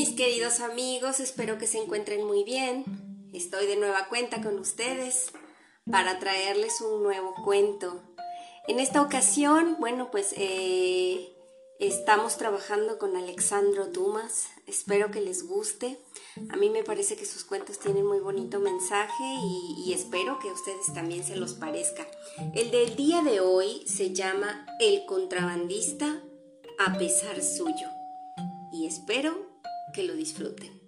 Mis queridos amigos, espero que se encuentren muy bien. Estoy de nueva cuenta con ustedes para traerles un nuevo cuento. En esta ocasión, bueno, pues eh, estamos trabajando con Alexandro Dumas. Espero que les guste. A mí me parece que sus cuentos tienen muy bonito mensaje y, espero que a ustedes también se los parezca. El del día de hoy se llama El contrabandista a pesar suyo. Y espero que lo disfruten.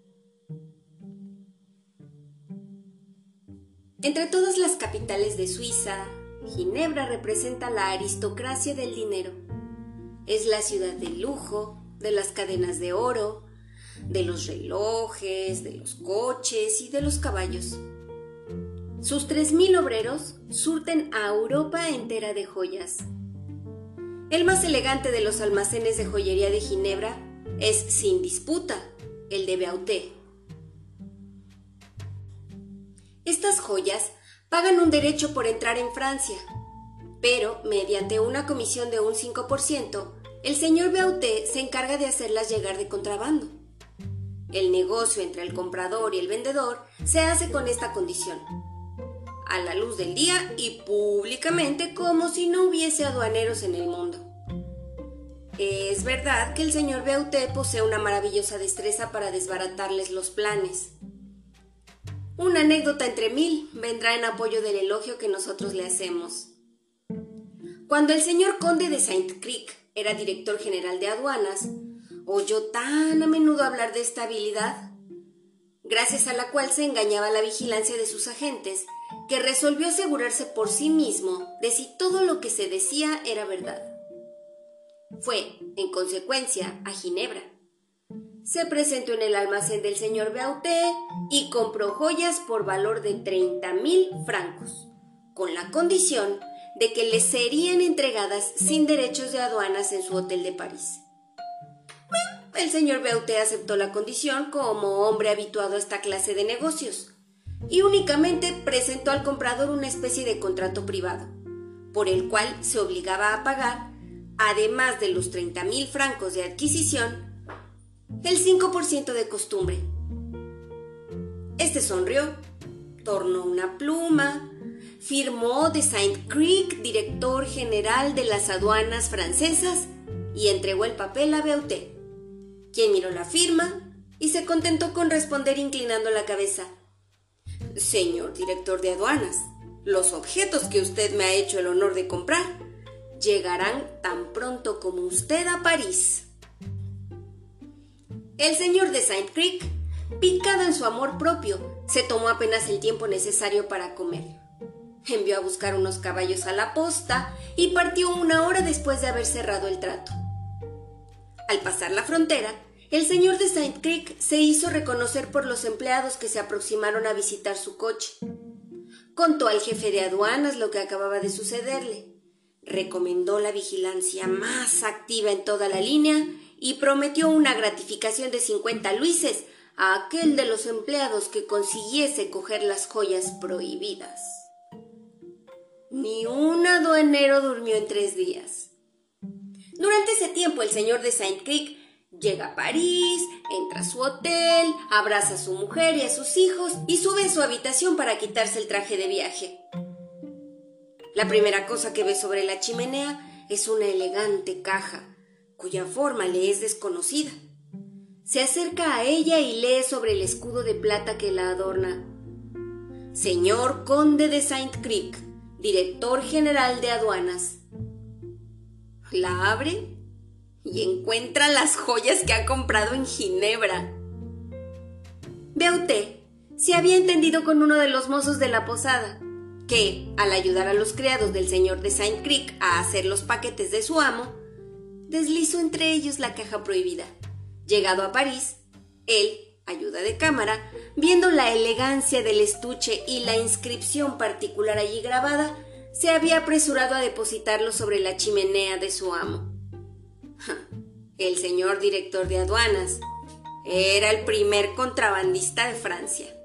Entre todas las capitales de Suiza, Ginebra representa la aristocracia del dinero. Es la ciudad del lujo, de las cadenas de oro, de los relojes, de los coches y de los caballos. Sus 3.000 obreros surten a Europa entera de joyas. El más elegante de los almacenes de joyería de Ginebra es sin disputa el de Beauté. Estas joyas pagan un derecho por entrar en Francia, pero mediante una comisión de un 5%, el señor Beauté se encarga de hacerlas llegar de contrabando. El negocio entre el comprador y el vendedor se hace con esta condición. A la luz del día y públicamente como si no hubiese aduaneros en el mundo. Es verdad que el señor Beauté posee una maravillosa destreza para desbaratarles los planes. Una anécdota entre mil vendrá en apoyo del elogio que nosotros le hacemos. Cuando el señor conde de Saint Creek era director general de aduanas, oyó tan a menudo hablar de esta habilidad, gracias a la cual se engañaba la vigilancia de sus agentes, que resolvió asegurarse por sí mismo de si todo lo que se decía era verdad. Fue, en consecuencia, a Ginebra. Se presentó en el almacén del señor Beauté y compró joyas por valor de 30 mil francos, con la condición de que le serían entregadas sin derechos de aduanas en su hotel de París. el señor Beauté aceptó la condición como hombre habituado a esta clase de negocios y únicamente presentó al comprador una especie de contrato privado, por el cual se obligaba a pagar además de los 30 mil francos de adquisición, el 5% de costumbre. Este sonrió, tornó una pluma, firmó de Saint Creek, director general de las aduanas francesas, y entregó el papel a Beauté, quien miró la firma y se contentó con responder inclinando la cabeza. Señor director de aduanas, los objetos que usted me ha hecho el honor de comprar llegarán tan pronto como usted a París. El señor de Saint Creek, picado en su amor propio, se tomó apenas el tiempo necesario para comer. Envió a buscar unos caballos a la posta y partió una hora después de haber cerrado el trato. Al pasar la frontera, el señor de Saint Creek se hizo reconocer por los empleados que se aproximaron a visitar su coche. Contó al jefe de aduanas lo que acababa de sucederle recomendó la vigilancia más activa en toda la línea y prometió una gratificación de 50 luises a aquel de los empleados que consiguiese coger las joyas prohibidas. Ni un aduanero durmió en tres días. Durante ese tiempo el señor de Saint Creek llega a París, entra a su hotel, abraza a su mujer y a sus hijos y sube a su habitación para quitarse el traje de viaje. La primera cosa que ve sobre la chimenea es una elegante caja, cuya forma le es desconocida. Se acerca a ella y lee sobre el escudo de plata que la adorna. Señor Conde de Saint Creek, director general de aduanas. La abre y encuentra las joyas que ha comprado en Ginebra. Beauté se había entendido con uno de los mozos de la posada que, al ayudar a los criados del señor de Saint Creek a hacer los paquetes de su amo, deslizó entre ellos la caja prohibida. Llegado a París, él, ayuda de cámara, viendo la elegancia del estuche y la inscripción particular allí grabada, se había apresurado a depositarlo sobre la chimenea de su amo. El señor director de aduanas era el primer contrabandista de Francia.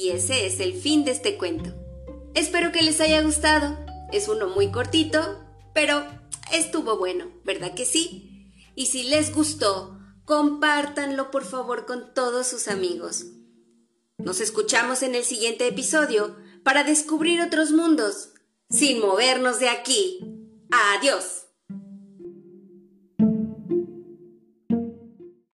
Y ese es el fin de este cuento. Espero que les haya gustado. Es uno muy cortito, pero estuvo bueno, ¿verdad que sí? Y si les gustó, compártanlo por favor con todos sus amigos. Nos escuchamos en el siguiente episodio para descubrir otros mundos sin movernos de aquí. Adiós.